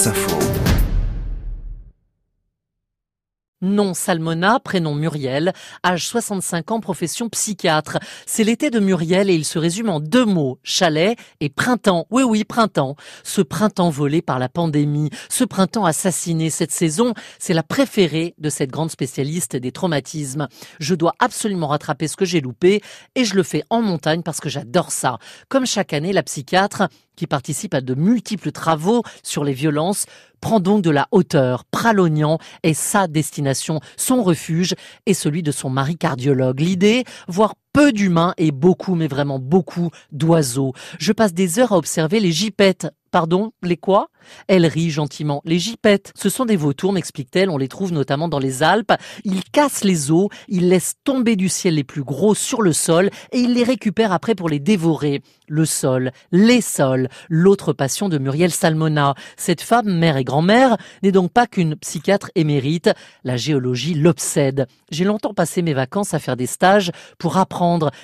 France Info. Nom Salmona, prénom Muriel, âge 65 ans, profession psychiatre. C'est l'été de Muriel et il se résume en deux mots, chalet et printemps. Oui, oui, printemps. Ce printemps volé par la pandémie, ce printemps assassiné, cette saison, c'est la préférée de cette grande spécialiste des traumatismes. Je dois absolument rattraper ce que j'ai loupé et je le fais en montagne parce que j'adore ça. Comme chaque année, la psychiatre qui participe à de multiples travaux sur les violences, prend donc de la hauteur. Pralognan est sa destination, son refuge et celui de son mari cardiologue. L'idée, voir peu d'humains et beaucoup, mais vraiment beaucoup d'oiseaux. Je passe des heures à observer les gypettes. Pardon, les quoi? Elle rit gentiment. Les gypettes, ce sont des vautours, m'explique-t-elle. On les trouve notamment dans les Alpes. Ils cassent les os, ils laissent tomber du ciel les plus gros sur le sol et ils les récupèrent après pour les dévorer. Le sol, les sols, l'autre passion de Muriel Salmona. Cette femme, mère et grand-mère, n'est donc pas qu'une psychiatre émérite. La géologie l'obsède. J'ai longtemps passé mes vacances à faire des stages pour apprendre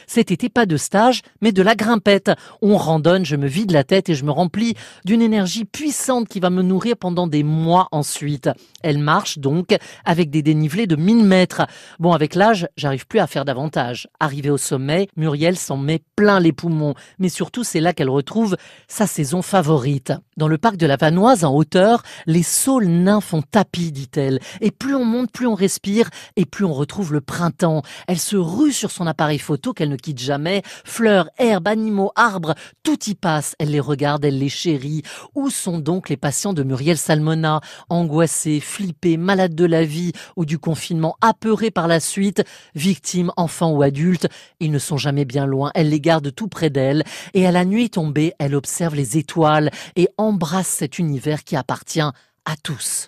cet été, pas de stage, mais de la grimpette. On randonne, je me vide la tête et je me remplis d'une énergie puissante qui va me nourrir pendant des mois ensuite. Elle marche donc avec des dénivelés de 1000 mètres. Bon, avec l'âge, j'arrive plus à faire davantage. Arrivée au sommet, Muriel s'en met plein les poumons. Mais surtout, c'est là qu'elle retrouve sa saison favorite. Dans le parc de la Vanoise, en hauteur, les saules nains font tapis, dit-elle. Et plus on monte, plus on respire, et plus on retrouve le printemps. Elle se rue sur son appareil photos qu'elle ne quitte jamais. Fleurs, herbes, animaux, arbres, tout y passe. Elle les regarde, elle les chérit. Où sont donc les patients de Muriel Salmona? Angoissés, flippés, malades de la vie ou du confinement, apeurés par la suite, victimes, enfants ou adultes. Ils ne sont jamais bien loin. Elle les garde tout près d'elle. Et à la nuit tombée, elle observe les étoiles et embrasse cet univers qui appartient à tous.